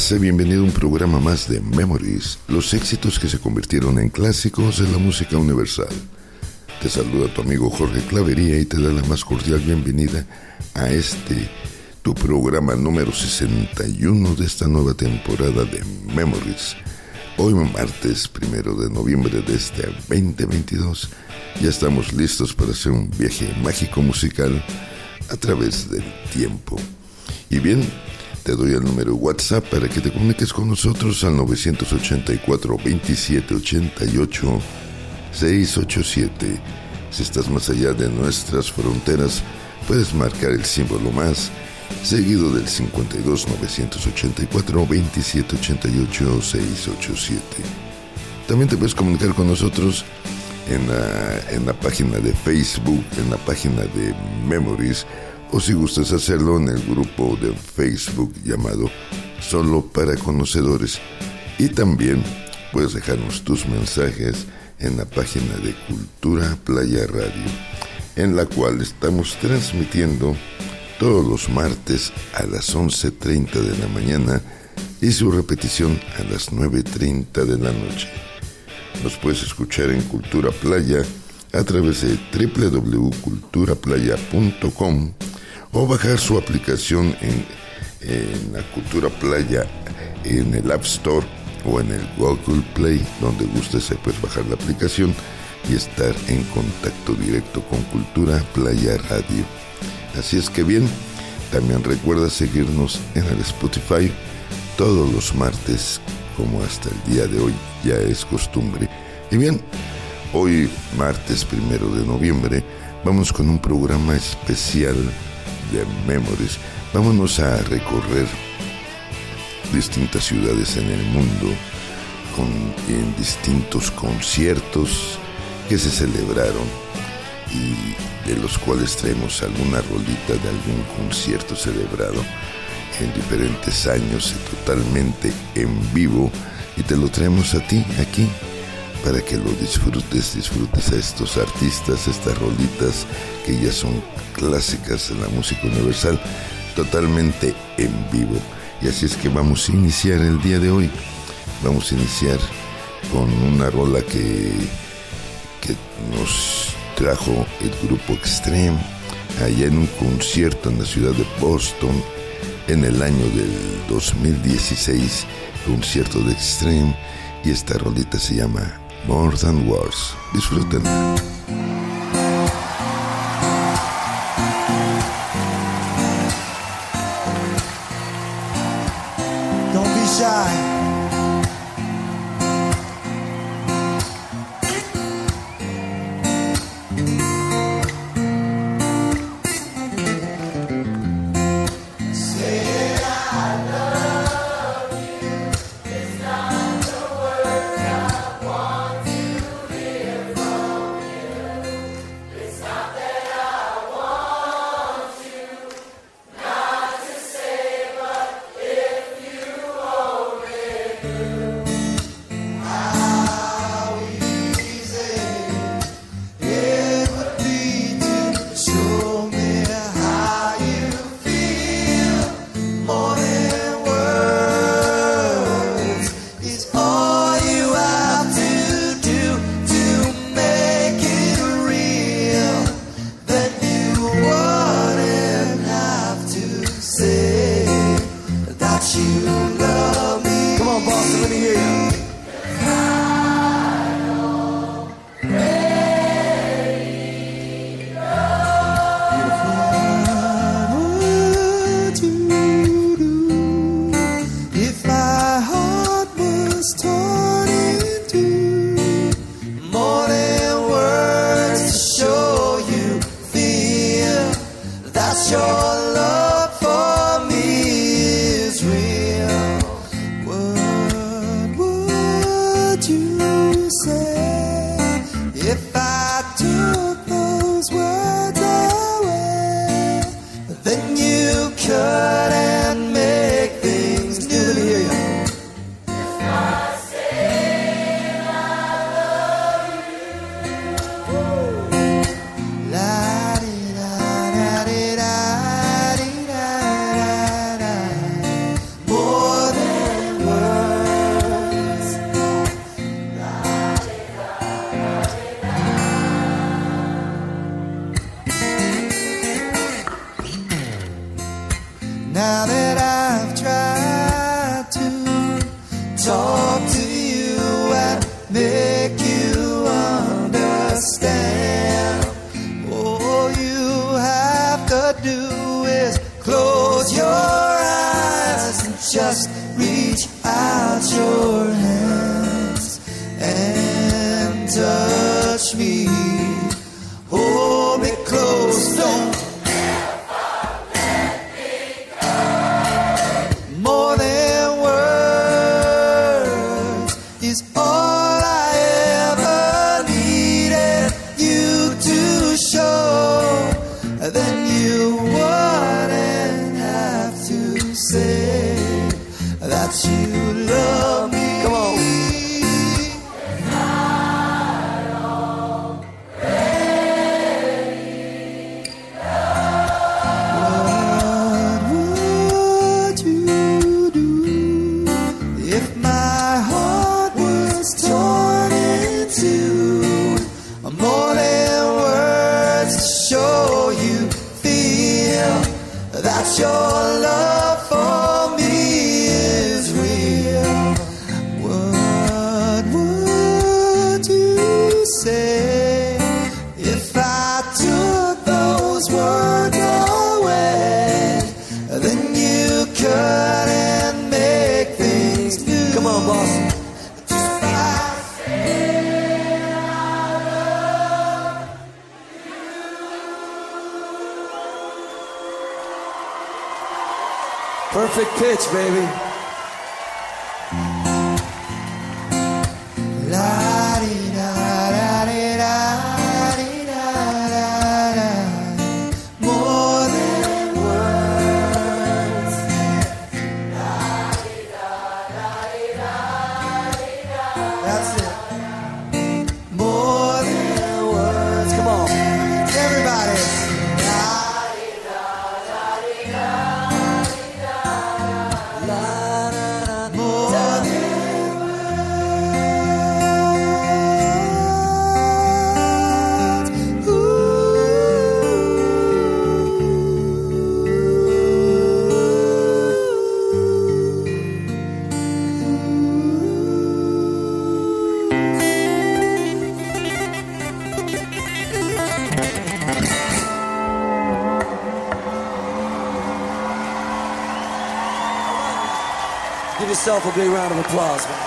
Hola, sé bienvenido a un programa más de Memories, los éxitos que se convirtieron en clásicos de la música universal. Te saluda tu amigo Jorge Clavería y te da la más cordial bienvenida a este, tu programa número 61 de esta nueva temporada de Memories. Hoy martes primero de noviembre de este 2022 ya estamos listos para hacer un viaje mágico musical a través del tiempo. Y bien, te doy el número WhatsApp para que te comuniques con nosotros al 984 27 88 687. Si estás más allá de nuestras fronteras, puedes marcar el símbolo más seguido del 52 984 27 88 687. También te puedes comunicar con nosotros en la, en la página de Facebook, en la página de Memories o si gustas hacerlo en el grupo de Facebook llamado Solo para Conocedores. Y también puedes dejarnos tus mensajes en la página de Cultura Playa Radio, en la cual estamos transmitiendo todos los martes a las 11.30 de la mañana y su repetición a las 9.30 de la noche. Nos puedes escuchar en Cultura Playa a través de www.culturaplaya.com o bajar su aplicación en, la Cultura Playa en el App Store o en el Google Play, donde gustes, puedes bajar la aplicación y estar en contacto directo con Cultura Playa Radio. Así es que bien, también recuerda seguirnos en el Spotify todos los martes, como hasta el día de hoy ya es costumbre. Y bien, hoy martes primero de noviembre, vamos con un programa especial de Memories. Vámonos a recorrer distintas ciudades en el mundo con, distintos conciertos que se celebraron y de los cuales traemos alguna rolita de algún concierto celebrado en diferentes años y totalmente en vivo y te lo traemos a ti aquí para que lo disfrutes, disfrutes a estos artistas, estas rolitas que ya son clásicas en la música universal, totalmente en vivo. Y así es que vamos a iniciar el día de hoy. Vamos a iniciar con una rola que, que nos trajo el grupo Extreme allá en un concierto en la ciudad de Boston en el año del 2016, concierto de Extreme, y esta rolita se llama More Than Words. Disfruten. Give yourself a big round of applause,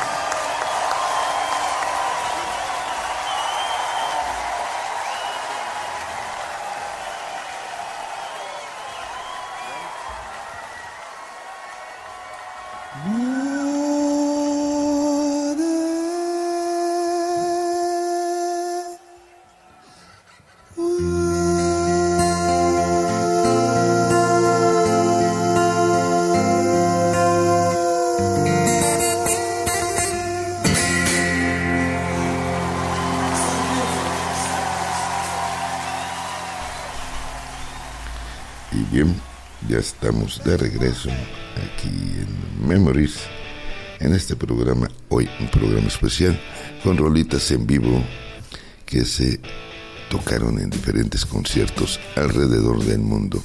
estamos de regreso aquí en Memories, en este programa, hoy un programa especial con rolitas en vivo que se tocaron en diferentes conciertos alrededor del mundo.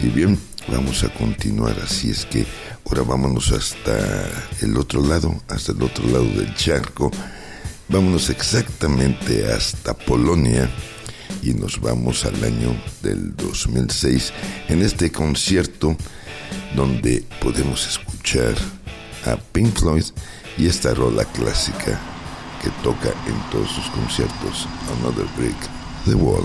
Y bien, vamos a continuar, así es que ahora vámonos hasta el otro lado, hasta el otro lado del charco, vámonos exactamente hasta Polonia y nos vamos al año del 2006 en este concierto donde podemos escuchar a Pink Floyd y esta rola clásica que toca en todos sus conciertos Another Brick the Wall.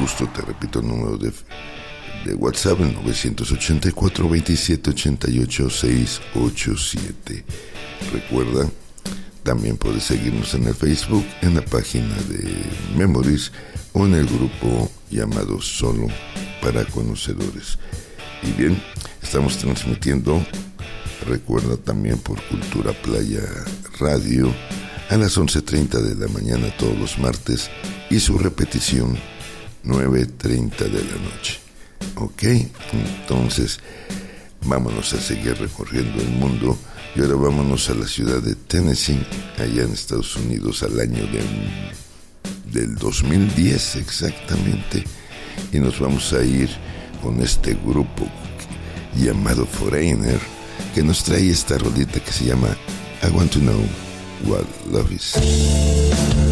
Gusto te repito el número de, de WhatsApp, el 984 27 88 687. Recuerda, también puedes seguirnos en el Facebook, en la página de Memories o en el grupo llamado Solo para Conocedores. Y bien, estamos transmitiendo, recuerda también por Cultura Playa Radio a las 11.30 de la mañana todos los martes y su repetición 9.30 de la noche. ¿Ok? Entonces, vámonos a seguir recorriendo el mundo y ahora vámonos a la ciudad de Tennessee, allá en Estados Unidos, al año de, del 2010 exactamente. Y nos vamos a ir con este grupo llamado Foreigner, que nos trae esta rodita que se llama I Want to Know What Love Is.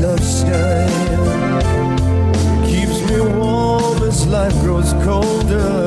love shine keeps me warm as life grows colder.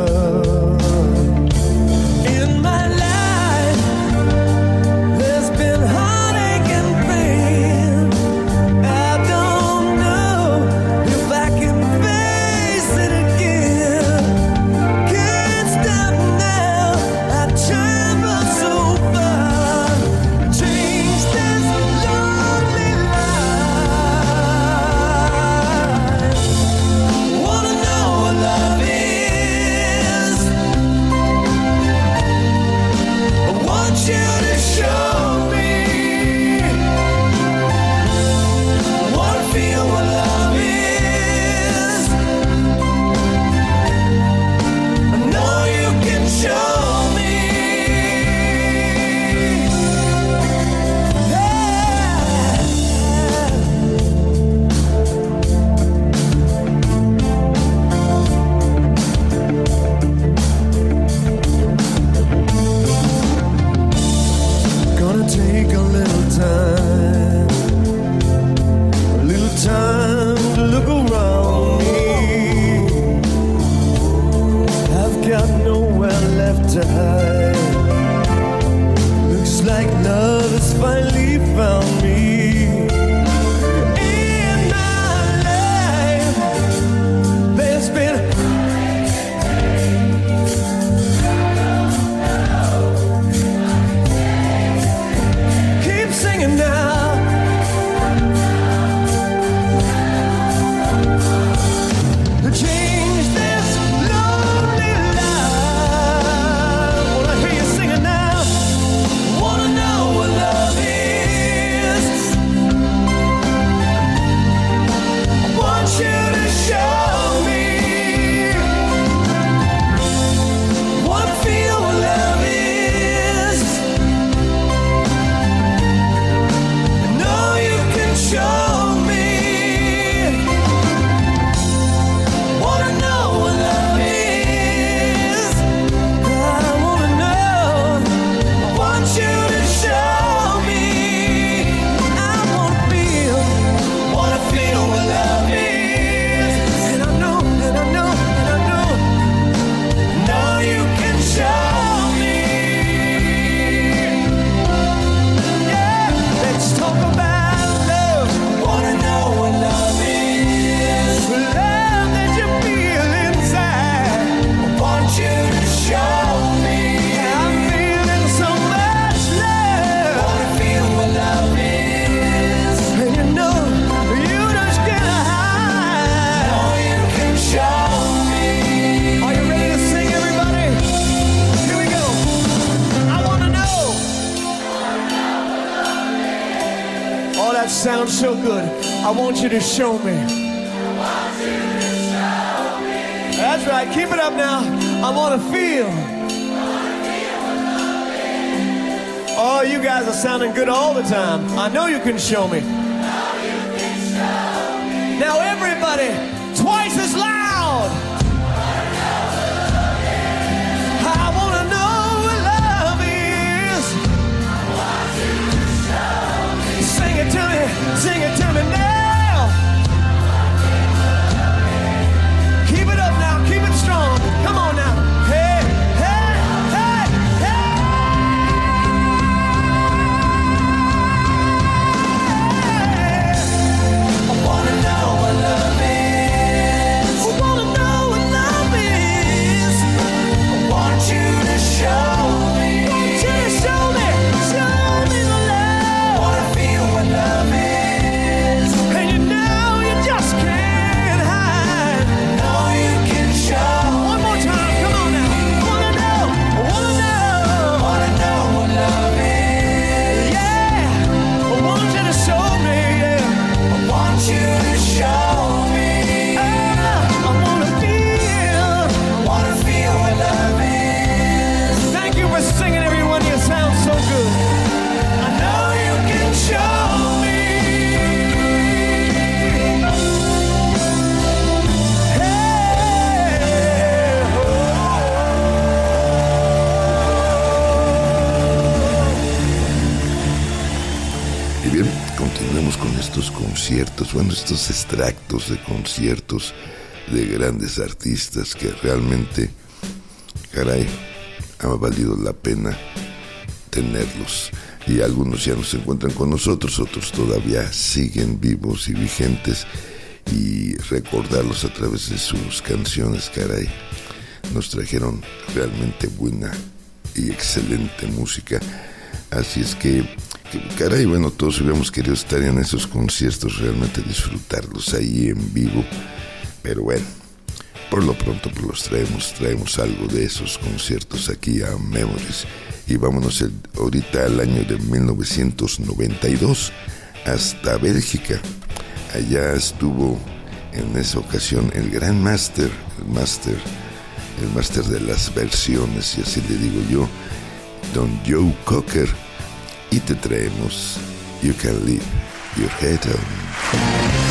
show me. That's right. Keep it up now. I want to feel. Oh, you guys are sounding good all the time. I know you can show me. Estos extractos de conciertos de grandes artistas que realmente, caray, ha valido la pena tenerlos. Y algunos ya no se encuentran con nosotros, otros todavía siguen vivos y vigentes. Y recordarlos a través de sus canciones, caray, nos trajeron realmente buena y excelente música. Así es que, que, caray, bueno, todos hubiéramos querido estar en esos conciertos, realmente disfrutarlos ahí en vivo. Pero bueno, por lo pronto pues los traemos, traemos algo de esos conciertos aquí a Memories. Y vámonos ahorita al año de 1992 hasta Bélgica. Allá estuvo en esa ocasión el gran máster, el máster, el máster de las versiones, y así le digo yo, Don Joe Cocker, y te traemos You Can Leave Your Head On.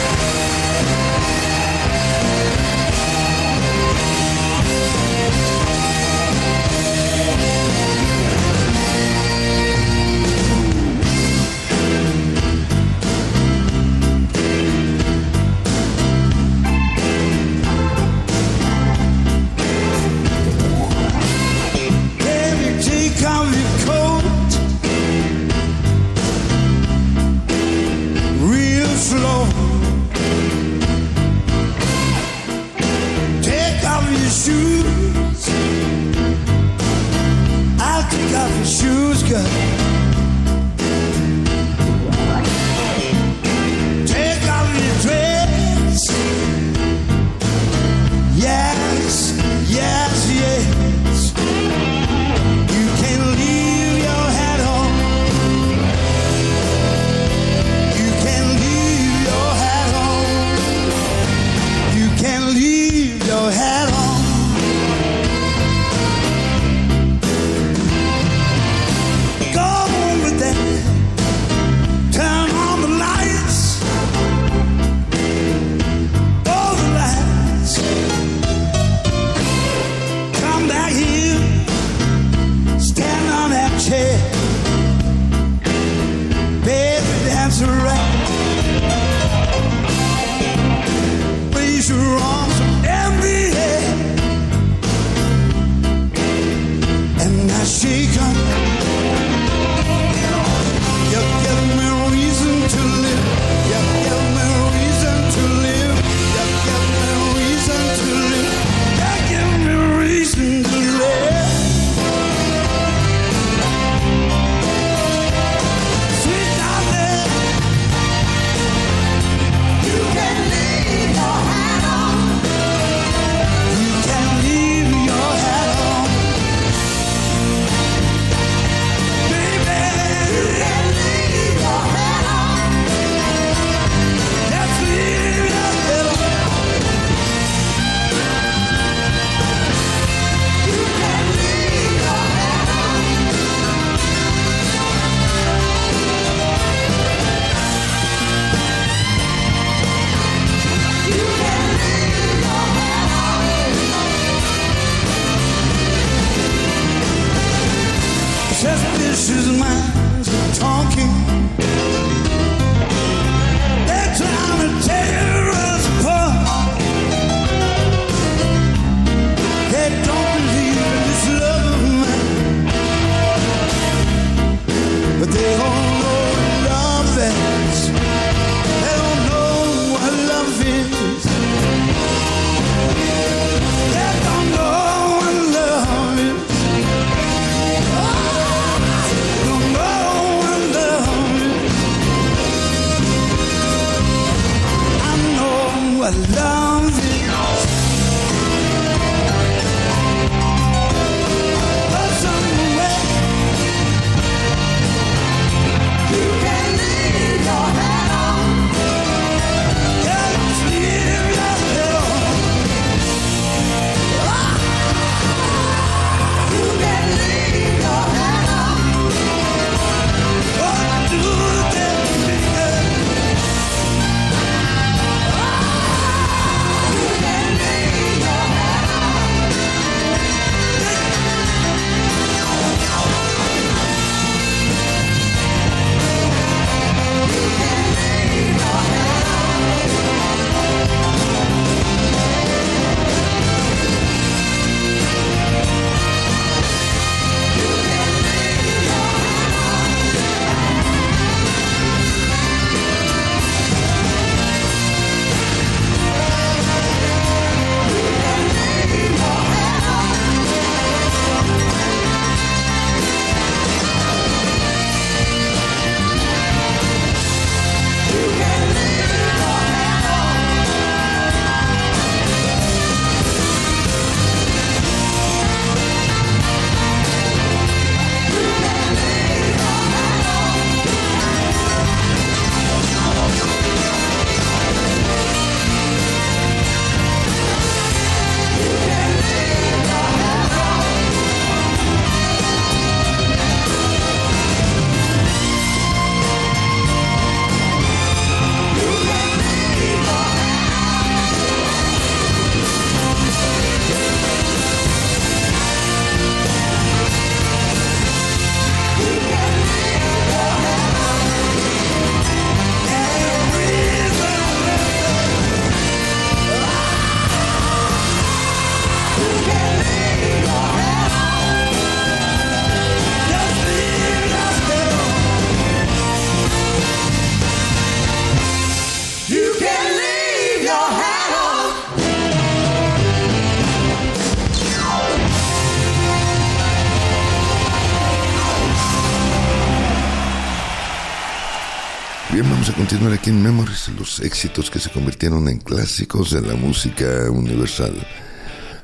Continuar aquí en Memories, los éxitos que se convirtieron en clásicos de la música universal.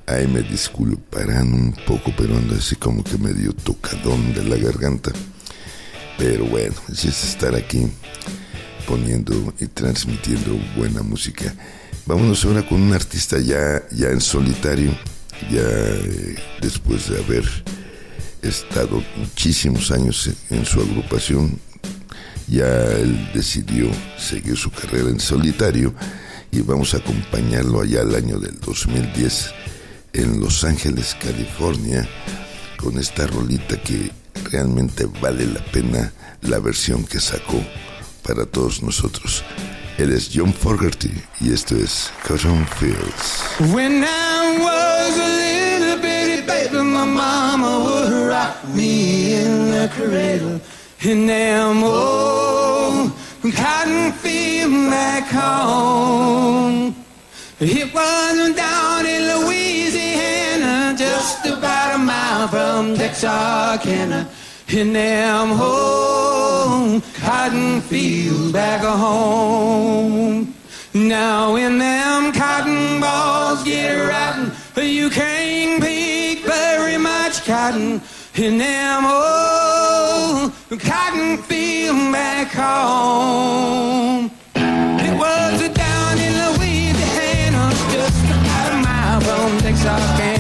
Ay, me disculparán un poco, pero ando así como que medio tocadón de la garganta. Pero bueno, así es estar aquí poniendo y transmitiendo buena música. Vámonos ahora con un artista ya, ya en solitario, ya eh, después de haber estado muchísimos años en su agrupación, ya él decidió seguir su carrera en solitario y vamos a acompañarlo allá al año del 2010 en Los Ángeles, California, con esta rolita que realmente vale la pena la versión que sacó para todos nosotros. Él es John Fogerty y esto es Cotton Fields. When I was a little bitty baby, my mama would rock me in the cradle. In them old cotton field back home. It was down in Louisiana, just about a mile from Texarkana. In them old cotton fields back home. Now when them cotton balls get rotten, you can't pick very much cotton in them old cotton field back home. It was down in Louisiana, just about a mile from Texarkana,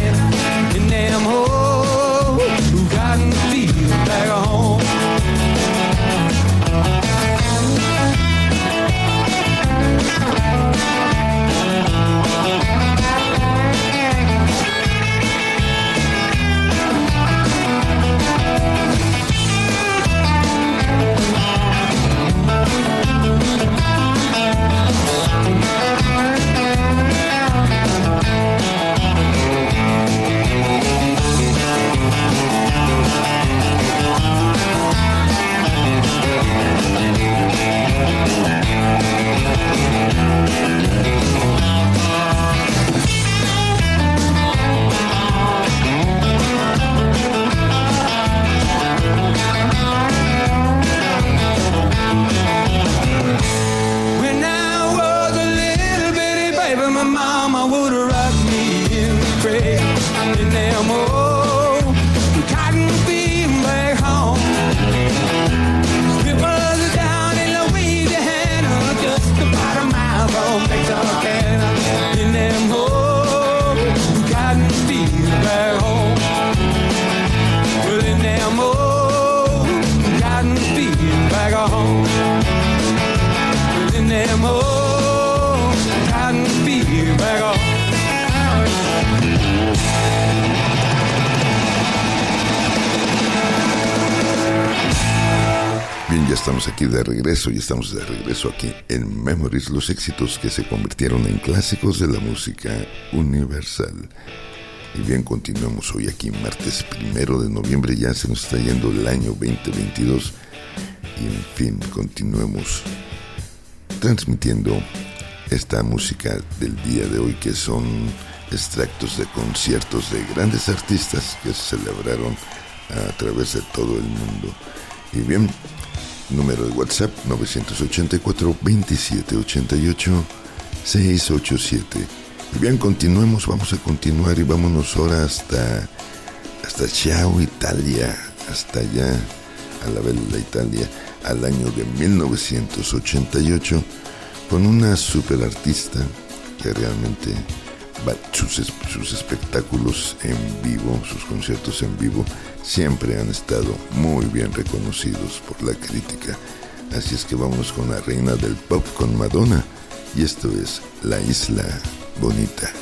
de regreso y estamos de regreso aquí en Memories, los éxitos que se convirtieron en clásicos de la música universal. Y bien, continuamos hoy aquí, martes primero de noviembre, ya se nos está yendo el año 2022. Y en fin, continuemos transmitiendo esta música del día de hoy, que son extractos de conciertos de grandes artistas que se celebraron a través de todo el mundo. Y bien, número de WhatsApp 984-2788-687. Y bien, continuemos, vamos a continuar y vámonos ahora hasta, hasta Chao, Italia, hasta allá, a la bella Italia, al año de 1988, con una super artista que realmente sus, sus espectáculos en vivo, sus conciertos en vivo, siempre han estado muy bien reconocidos por la crítica. Así es que vamos con la reina del pop, con Madonna, y esto es La Isla Bonita.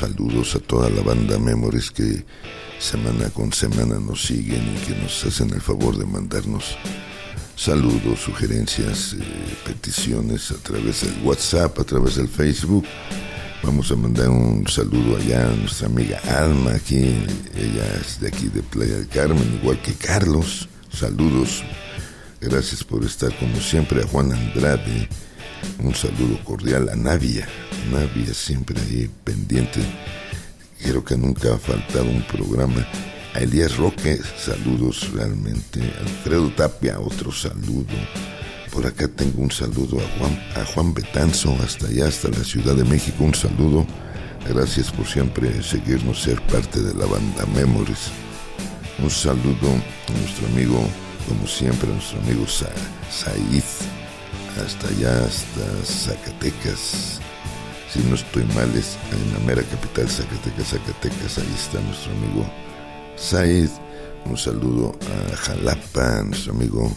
Saludos a toda la banda Memories que semana con semana nos siguen y que nos hacen el favor de mandarnos saludos, sugerencias, eh, peticiones a través del WhatsApp, a través del Facebook. Vamos a mandar un saludo allá a nuestra amiga Alma, aquí, ella es de aquí de Playa del Carmen, igual que Carlos. Saludos, gracias por estar como siempre a Juan Andrade, un saludo cordial a Navia, Navia siempre ahí pendiente. Creo que nunca ha faltado un programa. A Elías Roque, saludos realmente. Alfredo Tapia, otro saludo. Por acá tengo un saludo a Juan, Betanzo, hasta allá, hasta la Ciudad de México, un saludo. Gracias por siempre seguirnos, ser parte de la banda Memories. Un saludo a nuestro amigo, como siempre, a nuestro amigo Sa Said, hasta allá, hasta Zacatecas. Si no estoy mal, es en la mera capital, Zacatecas, Zacatecas, ahí está nuestro amigo Said. Un saludo a Jalapa, nuestro amigo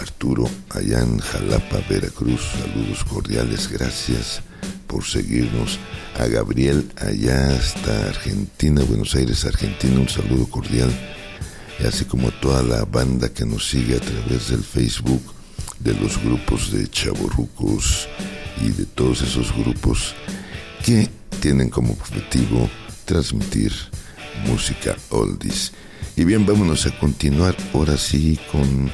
Arturo, allá en Jalapa, Veracruz. Saludos cordiales, gracias por seguirnos. A Gabriel, allá hasta Argentina, Buenos Aires, Argentina, un saludo cordial. Y así como a toda la banda que nos sigue a través del Facebook, de los grupos de chavorrucos y de todos esos grupos que tienen como objetivo transmitir música oldies. Y bien, vámonos a continuar ahora sí con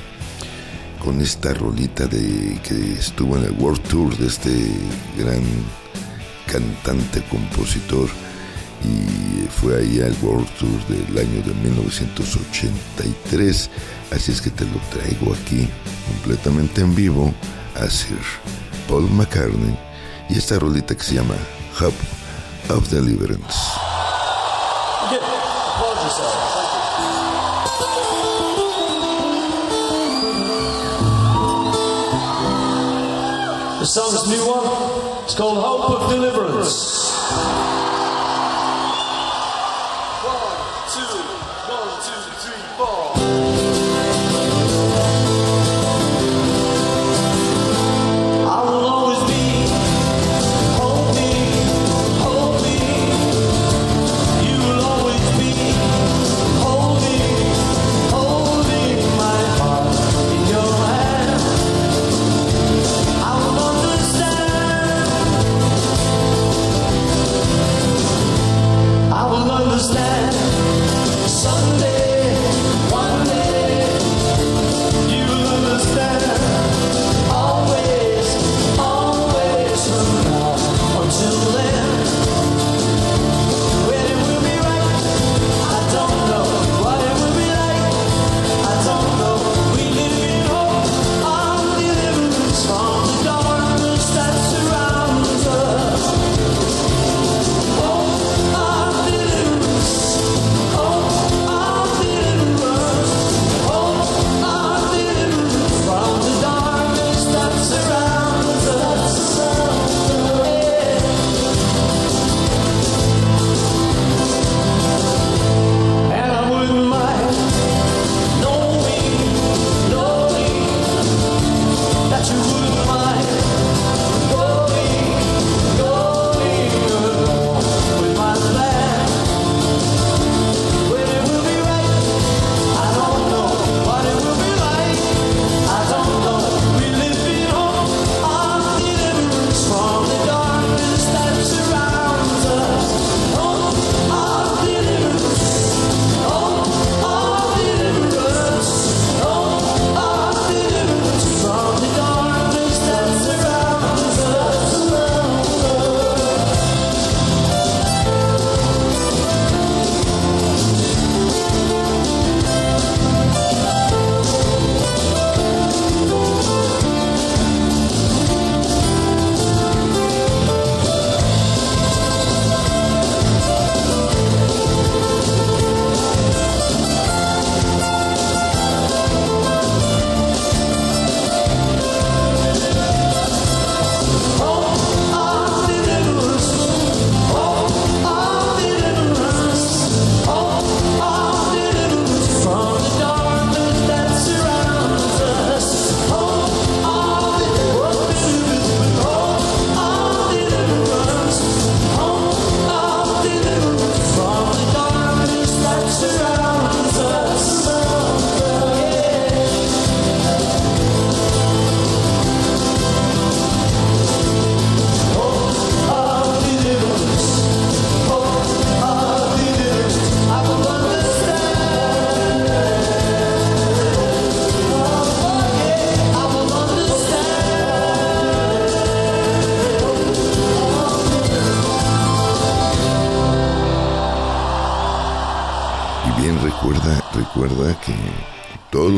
con esta rolita de que estuvo en el World Tour de este gran cantante, compositor y fue ahí al World Tour del año de 1983. Así es que te lo traigo aquí completamente en vivo a Sir Paul McCartney y esta rolita que se llama Hub of Deliverance.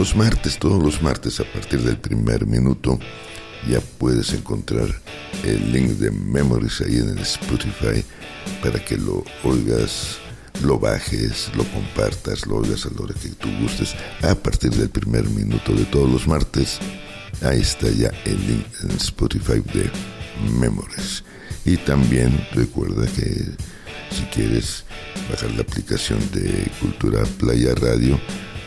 Los martes, todos los martes a partir del primer minuto ya puedes encontrar el link de Memories ahí en el Spotify para que lo oigas, lo bajes, lo compartas, lo oigas a la hora que tú gustes. A partir del primer minuto de todos los martes, ahí está ya el link en Spotify de Memories. Y también recuerda que si quieres bajar la aplicación de Cultura Playa Radio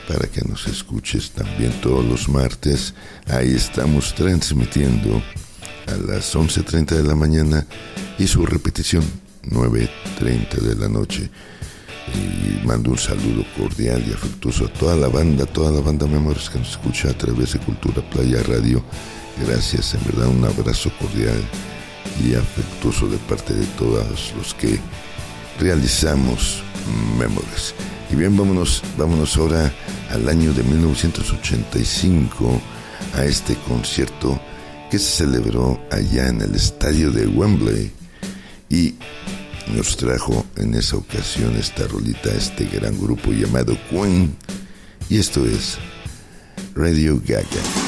para que nos escuches también todos los martes. Ahí estamos transmitiendo a las 11.30 de la mañana y su repetición 9.30 de la noche. Y mando un saludo cordial y afectuoso a toda la banda, toda la banda Memorias que nos escucha a través de Cultura Playa Radio. Gracias, en verdad un abrazo cordial y afectuoso de parte de todos los que realizamos Memories. Y bien, vámonos, vámonos ahora al año de 1985 a este concierto que se celebró allá en el estadio de Wembley y nos trajo en esa ocasión esta rolita este gran grupo llamado Queen y esto es Radio Gaga.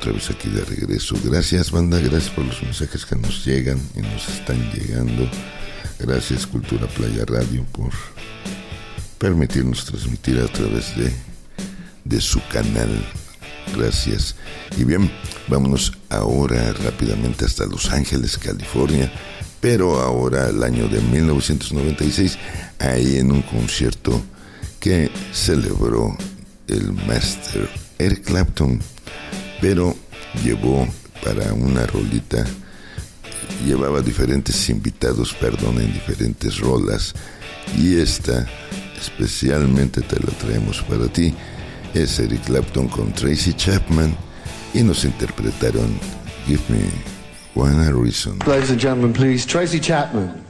otra vez aquí de regreso. Gracias, banda. Gracias por los mensajes que nos llegan y nos están llegando. Gracias, Cultura Playa Radio, por permitirnos transmitir a través de, de su canal. Gracias. Y bien, vámonos ahora rápidamente hasta Los Ángeles, California. Pero ahora, el año de 1996, ahí en un concierto que celebró el Master Eric Clapton pero llevó para una rolita, llevaba diferentes invitados, perdón, en diferentes rolas, y esta especialmente te la traemos para ti, es Eric Clapton con Tracy Chapman, y nos interpretaron Give Me One Reason. Ladies and gentlemen, please, Tracy Chapman.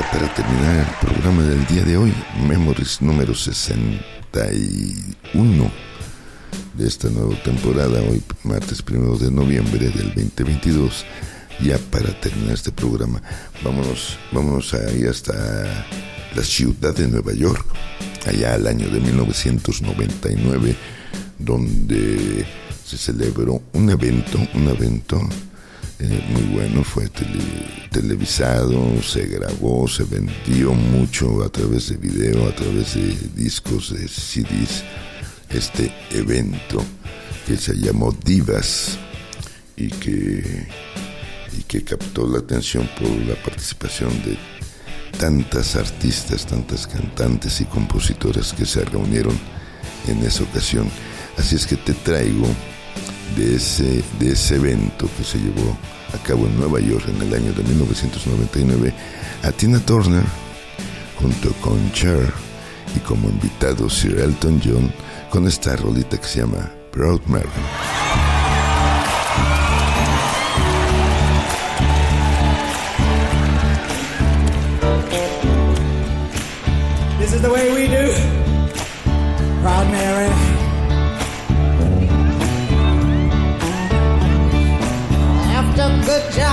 Para terminar el programa del día de hoy, Memories número 61 de esta nueva temporada, hoy martes primero de noviembre del 2022. Ya para terminar este programa, vámonos, vámonos ahí hasta la ciudad de Nueva York, allá al año de 1999, donde se celebró un evento, un evento eh, muy bueno, fue tele- televisado, se grabó, se vendió mucho a través de video, a través de discos, de CDs, este evento que se llamó Divas y que, y que captó la atención por la participación de tantas artistas, tantas cantantes y compositoras que se reunieron en esa ocasión. Así es que te traigo de ese, de ese evento que se llevó a cabo en Nueva York en el año de 1999 a Tina Turner junto con Cher y como invitado Sir Elton John con esta rolita que se llama Proud Mary. This is the way we do. Proud. Good job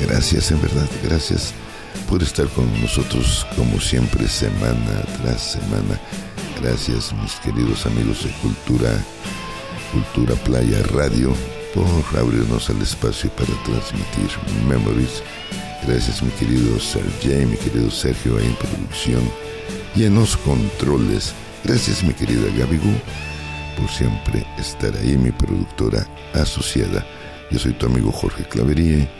Gracias, en verdad, gracias por estar con nosotros como siempre, semana tras semana. Gracias, mis queridos amigos de Cultura, Cultura Playa Radio, por abrirnos el espacio para transmitir Memories. Gracias, mi querido Sergey, mi querido Sergio, en producción y en los controles. Gracias, mi querida Gabigu, por siempre estar ahí, mi productora asociada. Yo soy tu amigo Jorge Claverie,